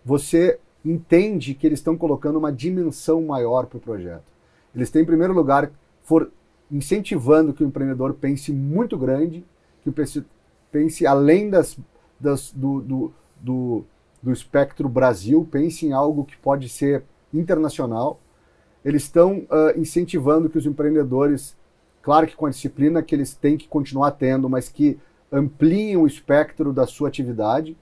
você entende que eles estão colocando uma dimensão maior para o projeto. Eles têm, em primeiro lugar, for incentivando que o empreendedor pense muito grande, que pense, pense além das, das do, do, do, do espectro Brasil, pense em algo que pode ser internacional. Eles estão uh, incentivando que os empreendedores, claro que com a disciplina que eles têm que continuar tendo, mas que ampliem o espectro da sua atividade.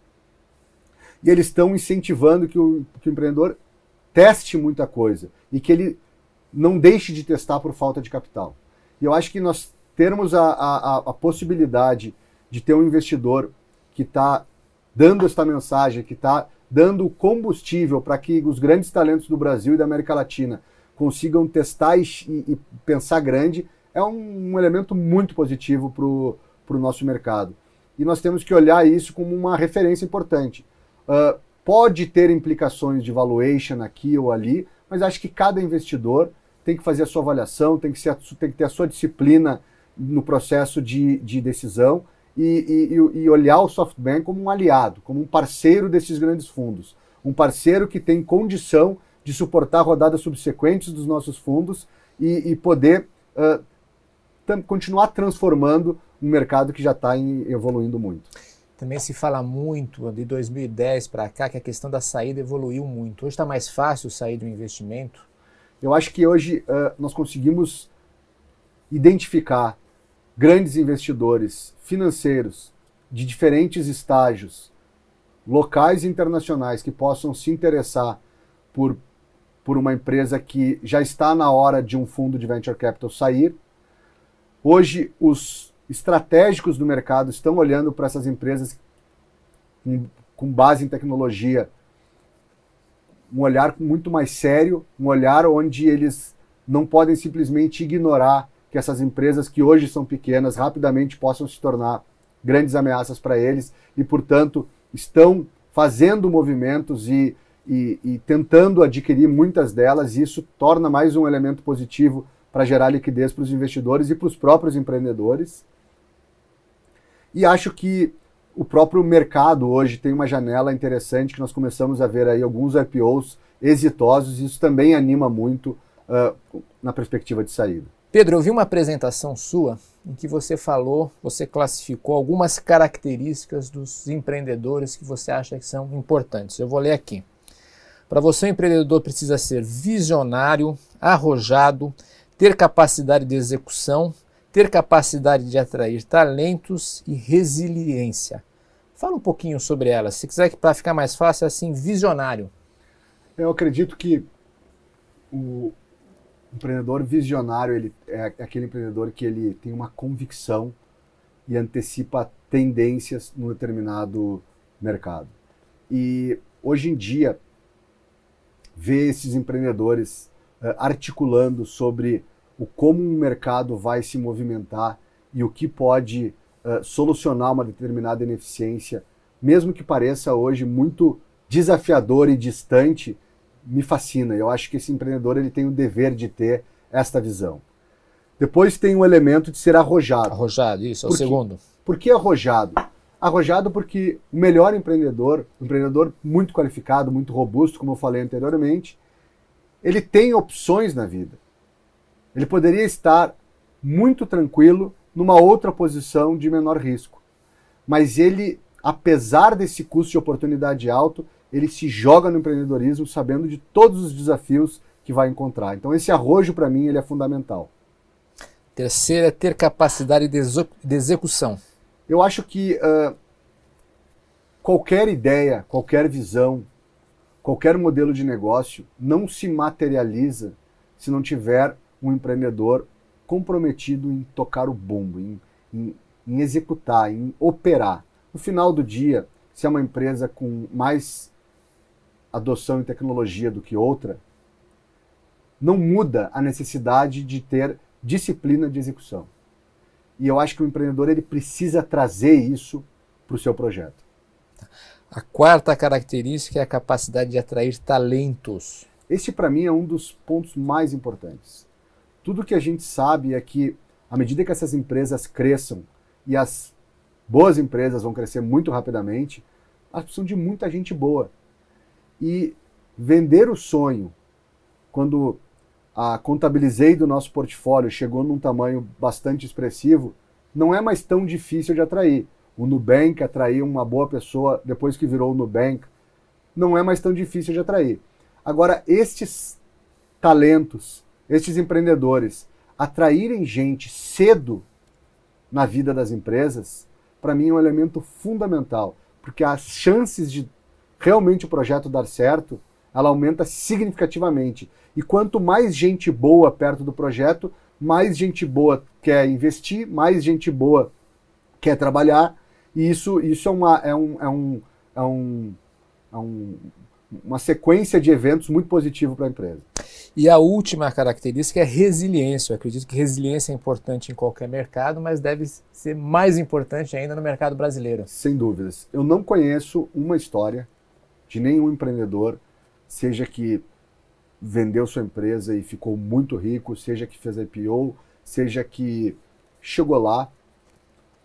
E eles estão incentivando que o, que o empreendedor teste muita coisa e que ele não deixe de testar por falta de capital. E eu acho que nós termos a, a, a possibilidade de ter um investidor que está dando esta mensagem, que está dando combustível para que os grandes talentos do Brasil e da América Latina consigam testar e, e pensar grande, é um, um elemento muito positivo para o nosso mercado. E nós temos que olhar isso como uma referência importante. Uh, pode ter implicações de valuation aqui ou ali, mas acho que cada investidor tem que fazer a sua avaliação, tem que, ser, tem que ter a sua disciplina no processo de, de decisão e, e, e, olhar o SoftBank como um aliado, como um parceiro desses grandes fundos. Um parceiro que tem condição de suportar rodadas subsequentes dos nossos fundos e, e poder uh, continuar transformando um mercado que já está evoluindo muito. Também se fala muito de 2010 para cá que a questão da saída evoluiu muito. Hoje está mais fácil sair do investimento eu acho que hoje uh, nós conseguimos identificar grandes investidores financeiros de diferentes estágios, locais e internacionais, que possam se interessar por, por uma empresa que já está na hora de um fundo de venture capital sair. Hoje, os estratégicos do mercado estão olhando para essas empresas com, com base em tecnologia um olhar muito mais sério, um olhar onde eles não podem simplesmente ignorar que essas empresas que hoje são pequenas rapidamente possam se tornar grandes ameaças para eles e, portanto, estão fazendo movimentos e, e, e, tentando adquirir muitas delas, e isso torna mais um elemento positivo para gerar liquidez para os investidores e para os próprios empreendedores. E acho que o próprio mercado hoje tem uma janela interessante que nós começamos a ver aí alguns IPOs exitosos e isso também anima muito uh, na perspectiva de saída. Pedro, eu vi uma apresentação sua em que você falou, você classificou algumas características dos empreendedores que você acha que são importantes. Eu vou ler aqui. Para você, o empreendedor precisa ser visionário, arrojado, ter capacidade de execução, ter capacidade de atrair talentos e resiliência. Fala um pouquinho sobre elas. Se quiser que para ficar mais fácil, assim, visionário. Eu acredito que o empreendedor visionário ele é aquele empreendedor que ele tem uma convicção e antecipa tendências no determinado mercado. E hoje em dia ver esses empreendedores uh, articulando sobre o como um mercado vai se movimentar e o que pode uh, solucionar uma determinada ineficiência, mesmo que pareça hoje muito desafiador e distante, me fascina. Eu acho que esse empreendedor ele tem o dever de ter esta visão. Depois tem o elemento de ser arrojado. Arrojado, isso, é o segundo. Por que arrojado? Arrojado porque o melhor empreendedor, um empreendedor muito qualificado, muito robusto, como eu falei anteriormente, ele tem opções na vida. Ele poderia estar muito tranquilo numa outra posição de menor risco. Mas ele, apesar desse custo de oportunidade alto, ele se joga no empreendedorismo sabendo de todos os desafios que vai encontrar. Então esse arrojo para mim ele é fundamental. Terceira é ter capacidade de execução. Eu acho que uh, qualquer ideia, qualquer visão, qualquer modelo de negócio não se materializa se não tiver um empreendedor comprometido em tocar o bumbo, em, em, em executar, em operar. No final do dia, se é uma empresa com mais adoção em tecnologia do que outra, não muda a necessidade de ter disciplina de execução. E eu acho que o empreendedor ele precisa trazer isso para o seu projeto. A quarta característica é a capacidade de atrair talentos. Esse, para mim, é um dos pontos mais importantes. Tudo que a gente sabe é que, à medida que essas empresas cresçam, e as boas empresas vão crescer muito rapidamente, elas precisam de muita gente boa. E vender o sonho, quando a contabilizei do nosso portfólio chegou num tamanho bastante expressivo, não é mais tão difícil de atrair. O Nubank atraiu uma boa pessoa depois que virou o Nubank, não é mais tão difícil de atrair. Agora, estes talentos, estes empreendedores, atraírem gente cedo na vida das empresas, para mim é um elemento fundamental, porque as chances de realmente o projeto dar certo, ela aumenta significativamente. E quanto mais gente boa perto do projeto, mais gente boa quer investir, mais gente boa quer trabalhar, e isso, isso é, uma, é, um, é, um, é, um, é um, uma sequência de eventos muito positivo para a empresa. E a última característica é resiliência. Eu acredito que resiliência é importante em qualquer mercado, mas deve ser mais importante ainda no mercado brasileiro. Sem dúvidas. Eu não conheço uma história de nenhum empreendedor, seja que vendeu sua empresa e ficou muito rico, seja que fez IPO, seja que chegou lá,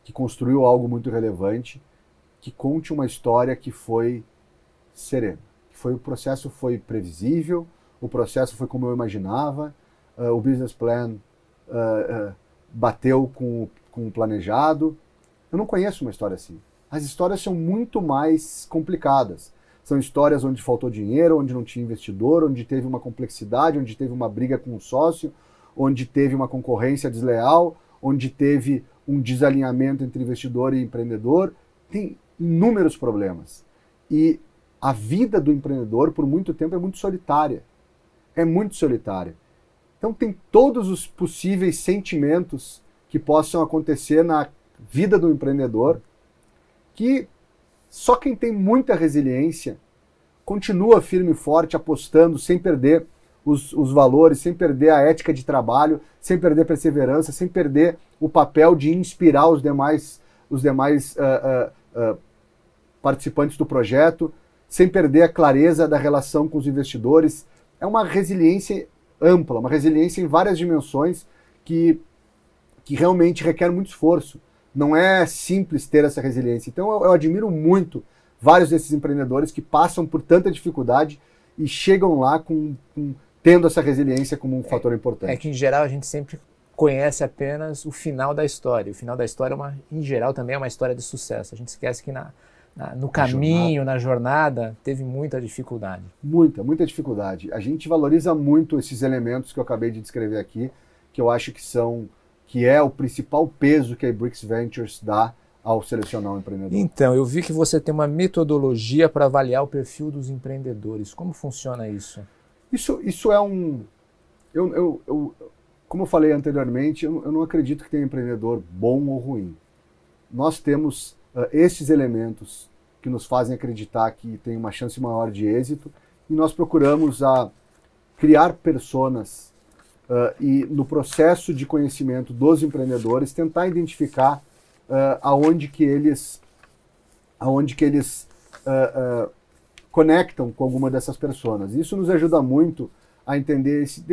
que construiu algo muito relevante, que conte uma história que foi serena. Que foi o processo foi previsível, o processo foi como eu imaginava, uh, o business plan uh, uh, bateu com, com o planejado. Eu não conheço uma história assim. As histórias são muito mais complicadas. São histórias onde faltou dinheiro, onde não tinha investidor, onde teve uma complexidade, onde teve uma briga com o sócio, onde teve uma concorrência desleal, onde teve um desalinhamento entre investidor e empreendedor. Tem inúmeros problemas. E a vida do empreendedor, por muito tempo, é muito solitária. É muito solitária. Então, tem todos os possíveis sentimentos que possam acontecer na vida do empreendedor que só quem tem muita resiliência continua firme e forte, apostando, sem perder os, os, valores, sem perder a ética de trabalho, sem perder perseverança, sem perder o papel de inspirar os demais, os demais uh, uh, uh, participantes do projeto, sem perder a clareza da relação com os investidores. É uma resiliência ampla, uma resiliência em várias dimensões que, que realmente requer muito esforço. Não é simples ter essa resiliência. Então eu, eu admiro muito vários desses empreendedores que passam por tanta dificuldade e chegam lá com, com tendo essa resiliência como um é, fator importante. É que em geral a gente sempre conhece apenas o final da história. O final da história, é uma, em geral, também é uma história de sucesso. A gente esquece que na, no caminho, na jornada, teve muita dificuldade. Muita, muita dificuldade. A gente valoriza muito esses elementos que eu acabei de descrever aqui, que eu acho que são que é o principal peso que a Bricks Ventures dá ao selecionar um empreendedor. Então, eu vi que você tem uma metodologia para avaliar o perfil dos empreendedores. Como funciona isso? Isso, isso é um. Eu, eu, eu como eu falei anteriormente, eu, eu, não acredito que tenha empreendedor bom ou ruim. Nós temos uh, esses elementos que nos fazem acreditar que tem uma chance maior de êxito e nós procuramos a criar personas uh, e no processo de conhecimento dos empreendedores tentar identificar uh, aonde que eles aonde que eles uh, conectam com alguma dessas pessoas. Isso nos ajuda muito a entender esse,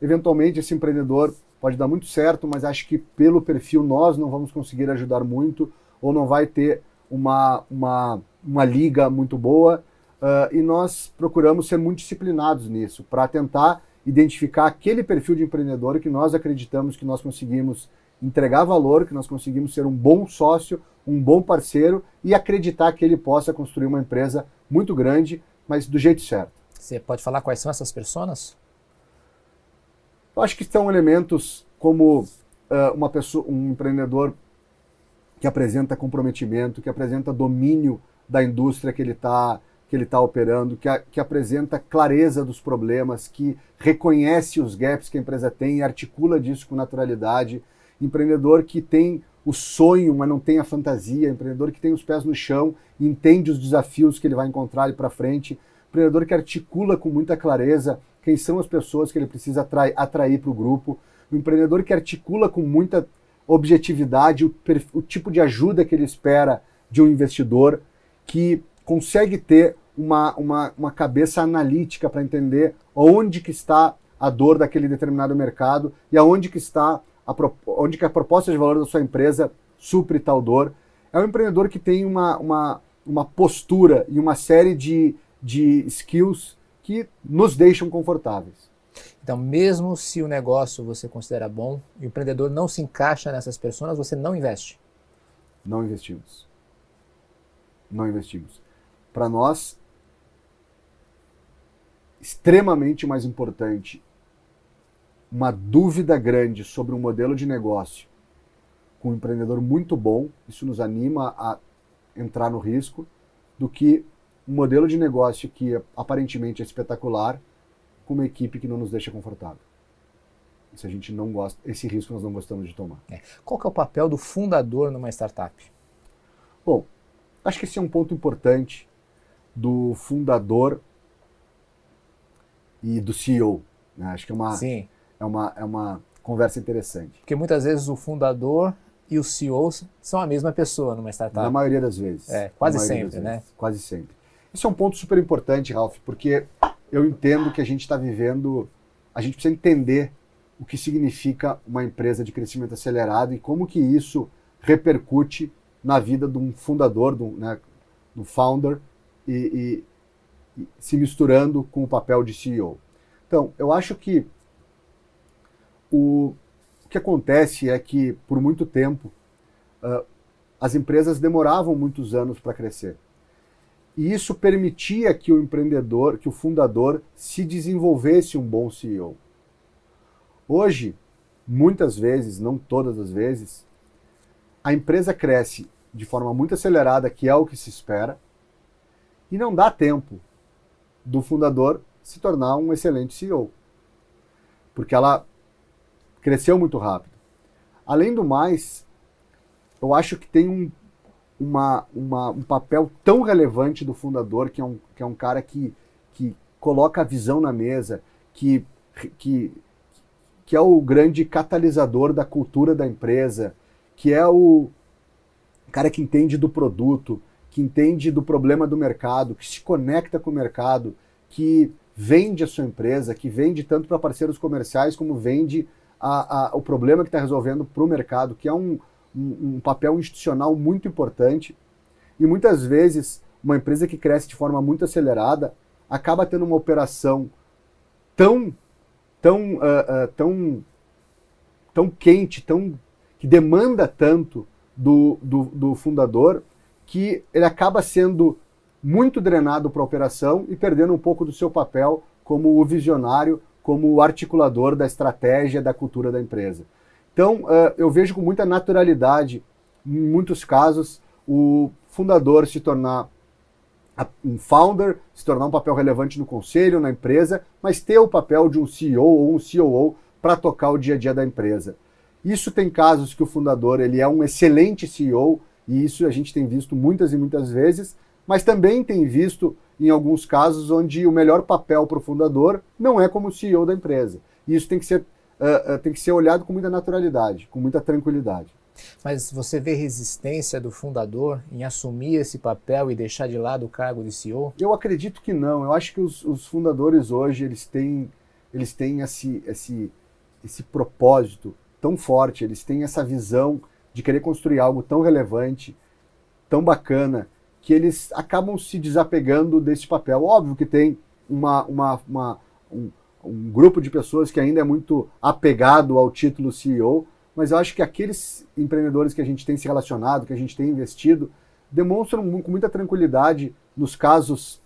eventualmente esse empreendedor pode dar muito certo, mas acho que pelo perfil nós não vamos conseguir ajudar muito ou não vai ter uma, uma, uma liga muito boa. Uh, e nós procuramos ser muito disciplinados nisso, para tentar identificar aquele perfil de empreendedor que nós acreditamos que nós conseguimos entregar valor, que nós conseguimos ser um bom sócio, um bom parceiro e acreditar que ele possa construir uma empresa muito grande, mas do jeito certo. Você pode falar quais são essas pessoas? Eu acho que são elementos como uh, uma pessoa, um empreendedor que apresenta comprometimento, que apresenta domínio da indústria que ele está que ele está operando, que, a, que apresenta clareza dos problemas, que reconhece os gaps que a empresa tem e articula disso com naturalidade. Empreendedor que tem o sonho, mas não tem a fantasia. Empreendedor que tem os pés no chão entende os desafios que ele vai encontrar ali para frente. Empreendedor que articula com muita clareza quem são as pessoas que ele precisa atrair, atrair para o grupo. O empreendedor que articula com muita objetividade o, o tipo de ajuda que ele espera de um investidor, que consegue ter uma, uma, uma cabeça analítica para entender onde que está a dor daquele determinado mercado e aonde que está a, onde que a proposta de valor da sua empresa supre tal dor. É um empreendedor que tem uma, uma, uma postura e uma série de, de skills que nos deixam confortáveis. Então, mesmo se o negócio você considera bom e o empreendedor não se encaixa nessas pessoas, você não investe? Não investimos. Não investimos. Para nós, extremamente mais importante uma dúvida grande sobre um modelo de negócio com um empreendedor muito bom, isso nos anima a entrar no risco, do que um modelo de negócio que aparentemente é espetacular com uma equipe que não nos deixa confortável. Isso a gente não gosta, esse risco nós não gostamos de tomar. É. Qual que é o papel do fundador numa startup? Bom, acho que esse é um ponto importante do fundador e do CEO. Né? Acho que é uma, Sim. É, uma, é uma conversa interessante. Porque muitas vezes o fundador e o CEO são a mesma pessoa numa startup. Na maioria das vezes. É, quase sempre, né? Quase sempre. Isso é um ponto super importante, Ralph, porque eu entendo que a gente está vivendo, a gente precisa entender o que significa uma empresa de crescimento acelerado e como que isso repercute na vida de um fundador, do, né, do founder, e, se misturando com o papel de CEO. Então, eu acho que o, o que acontece é que, por muito tempo, uh, as empresas demoravam muitos anos para crescer. E isso permitia que o empreendedor, que o fundador, se desenvolvesse um bom CEO. Hoje, muitas vezes, não todas as vezes, a empresa cresce de forma muito acelerada, que é o que se espera, e não dá tempo do fundador se tornar um excelente CEO. Porque ela cresceu muito rápido. Além do mais, eu acho que tem um, uma, uma, um papel tão relevante do fundador, que é um, que é um cara que, que coloca a visão na mesa, que, que, que é o grande catalisador da cultura da empresa, que é o cara que entende do produto, que entende do problema do mercado, que se conecta com o mercado, que vende a sua empresa, que vende tanto para parceiros comerciais como vende a, a, o problema que está resolvendo para o mercado, que é um, um, um, papel institucional muito importante. E muitas vezes, uma empresa que cresce de forma muito acelerada acaba tendo uma operação tão, tão, uh, uh, tão, tão quente, tão, que demanda tanto do, do, do fundador, que ele acaba sendo muito drenado para a operação e perdendo um pouco do seu papel como o visionário, como o articulador da estratégia, da cultura da empresa. Então, uh, eu vejo com muita naturalidade, em muitos casos, o fundador se tornar um founder, se tornar um papel relevante no conselho, na empresa, mas ter o papel de um CEO ou um COO para tocar o dia a dia da empresa. Isso tem casos que o fundador ele é um excelente CEO, e isso a gente tem visto muitas e muitas vezes, mas também tem visto em alguns casos onde o melhor papel para o fundador não é como CEO da empresa. E isso tem que ser, uh, uh, tem que ser olhado com muita naturalidade, com muita tranquilidade. Mas você vê resistência do fundador em assumir esse papel e deixar de lado o cargo de CEO? Eu acredito que não. Eu acho que os, os fundadores hoje eles têm, eles têm esse, esse, esse propósito tão forte, eles têm essa visão de querer construir algo tão relevante, tão bacana, que eles acabam se desapegando desse papel. Óbvio que tem uma, uma, uma um, um grupo de pessoas que ainda é muito apegado ao título CEO, mas eu acho que aqueles empreendedores que a gente tem se relacionado, que a gente tem investido, demonstram com muita tranquilidade nos casos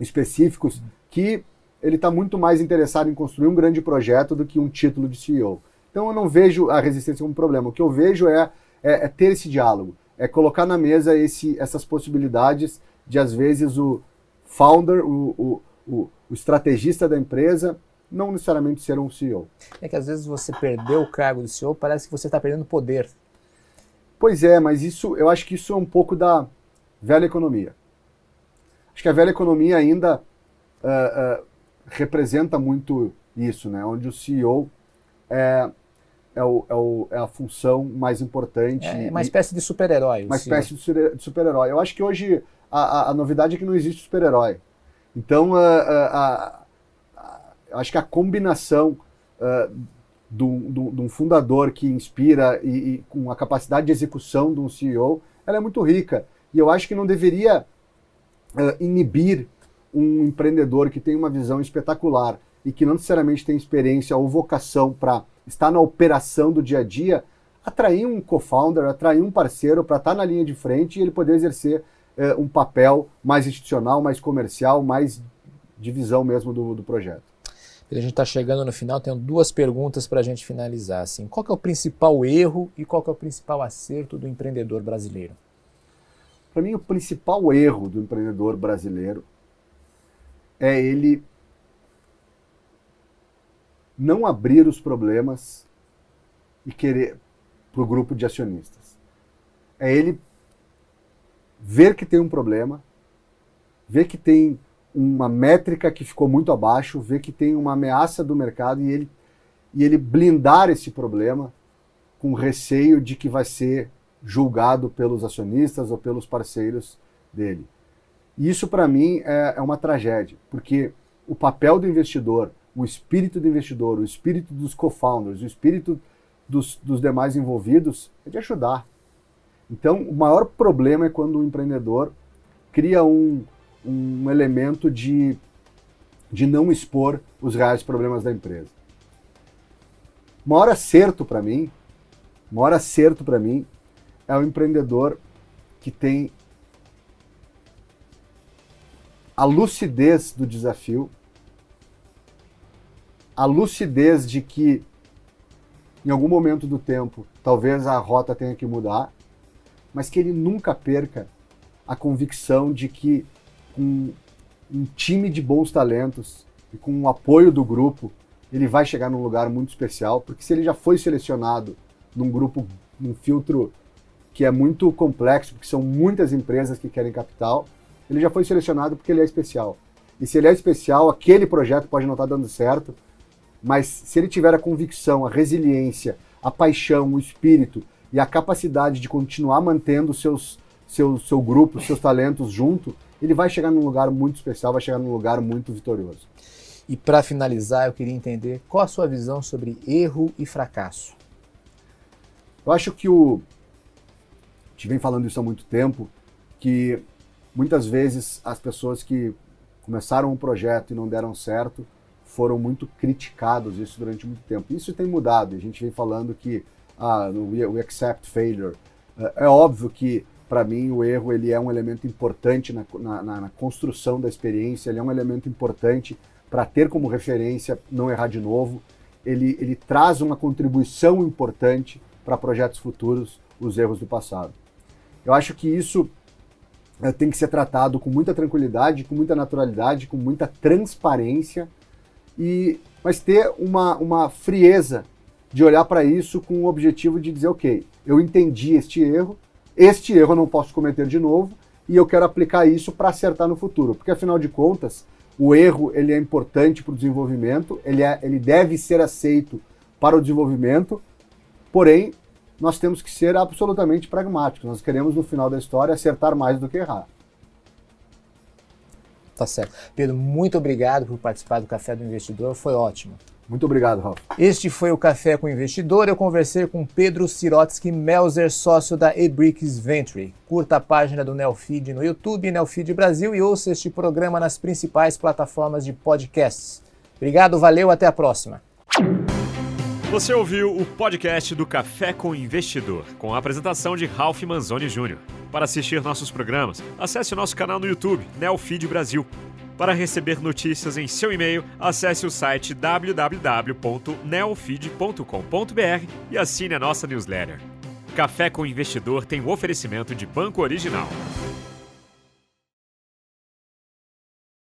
específicos que ele está muito mais interessado em construir um grande projeto do que um título de CEO. Então eu não vejo a resistência como um problema. O que eu vejo é, é, é ter esse diálogo, é colocar na mesa esse, essas possibilidades de, às vezes, o founder, o, o, o, o estrategista da empresa, não necessariamente ser um CEO. É que às vezes você perdeu o cargo de CEO, parece que você está perdendo poder. Pois é, mas isso, eu acho que isso é um pouco da velha economia. Acho que a velha economia ainda uh, uh, representa muito isso, né? Onde o CEO é, é, o, é, o, é a função mais importante. É uma espécie de super-herói. Uma espécie de super-herói. Eu acho que hoje a, a, a, novidade é que não existe super-herói. Então, a, acho que a combinação de um fundador que inspira e, e, com a capacidade de execução de um CEO, ela é muito rica. E eu acho que não deveria inibir um empreendedor que tem uma visão espetacular e que não necessariamente tem experiência ou vocação para estar na operação do dia a dia, atrair um co-founder, atrair um parceiro para estar tá na linha de frente e ele poder exercer eh, um papel mais institucional, mais comercial, mais de visão mesmo do, do projeto. A gente está chegando no final, tenho duas perguntas para a gente finalizar. Assim, qual é o principal erro e qual é o principal acerto do empreendedor brasileiro? Para mim, o principal erro do empreendedor brasileiro é ele não abrir os problemas e querer para o grupo de acionistas. É ele ver que tem um problema, ver que tem uma métrica que ficou muito abaixo, ver que tem uma ameaça do mercado e ele, e ele blindar esse problema com receio de que vai ser julgado pelos acionistas ou pelos parceiros dele. E isso, para mim, é, é uma tragédia, porque o papel do investidor o espírito do investidor, o espírito dos co-founders, o espírito dos, dos demais envolvidos é de ajudar. Então, o maior problema é quando o empreendedor cria um, um elemento de, de não expor os reais problemas da empresa. O maior acerto para mim, o maior acerto para mim é o empreendedor que tem a lucidez do desafio a lucidez de que em algum momento do tempo talvez a rota tenha que mudar, mas que ele nunca perca a convicção de que com um time de bons talentos e com o apoio do grupo, ele vai chegar num lugar muito especial, porque se ele já foi selecionado num grupo, num filtro que é muito complexo, porque são muitas empresas que querem capital, ele já foi selecionado porque ele é especial. E se ele é especial, aquele projeto pode não estar dando certo, mas se ele tiver a convicção, a resiliência, a paixão, o espírito e a capacidade de continuar mantendo seus, seu, seu grupo, seus talentos junto, ele vai chegar num lugar muito especial, vai chegar num lugar muito vitorioso. E para finalizar, eu queria entender qual a sua visão sobre erro e fracasso. Eu acho que o. Gente vem falando isso há muito tempo, que muitas vezes as pessoas que começaram um projeto e não deram certo foram muito criticados isso durante muito tempo. Isso tem mudado. A gente vem falando que ah, we, accept failure. É, é óbvio que para mim o erro ele é um elemento importante na, na, na, construção da experiência, ele é um elemento importante para ter como referência não errar de novo. Ele, ele traz uma contribuição importante para projetos futuros, os erros do passado. Eu acho que isso é, tem que ser tratado com muita tranquilidade, com muita naturalidade, com muita transparência, e mas ter uma, uma frieza de olhar para isso com o objetivo de dizer, ok, eu entendi este erro, este erro eu não posso cometer de novo e eu quero aplicar isso para acertar no futuro, porque afinal de contas o erro ele é importante para o desenvolvimento, ele, é, ele deve ser aceito para o desenvolvimento, porém nós temos que ser absolutamente pragmáticos. Nós queremos no final da história acertar mais do que errar. Tá certo. Pedro, muito obrigado por participar do Café do Investidor, foi ótimo. Muito obrigado, Ralf. Este foi o Café com o Investidor. Eu conversei com Pedro Sirotsky Melzer, sócio da Ebricks Venture. Curta a página do Neofeed no YouTube, Neofeed Brasil, e ouça este programa nas principais plataformas de podcasts. Obrigado, valeu, até a próxima. Você ouviu o podcast do Café com o Investidor, com a apresentação de Ralph Manzoni Jr. Para assistir nossos programas, acesse o nosso canal no YouTube, Neofeed Brasil. Para receber notícias em seu e-mail, acesse o site www.neofeed.com.br e assine a nossa newsletter. Café com Investidor tem o um oferecimento de Banco Original.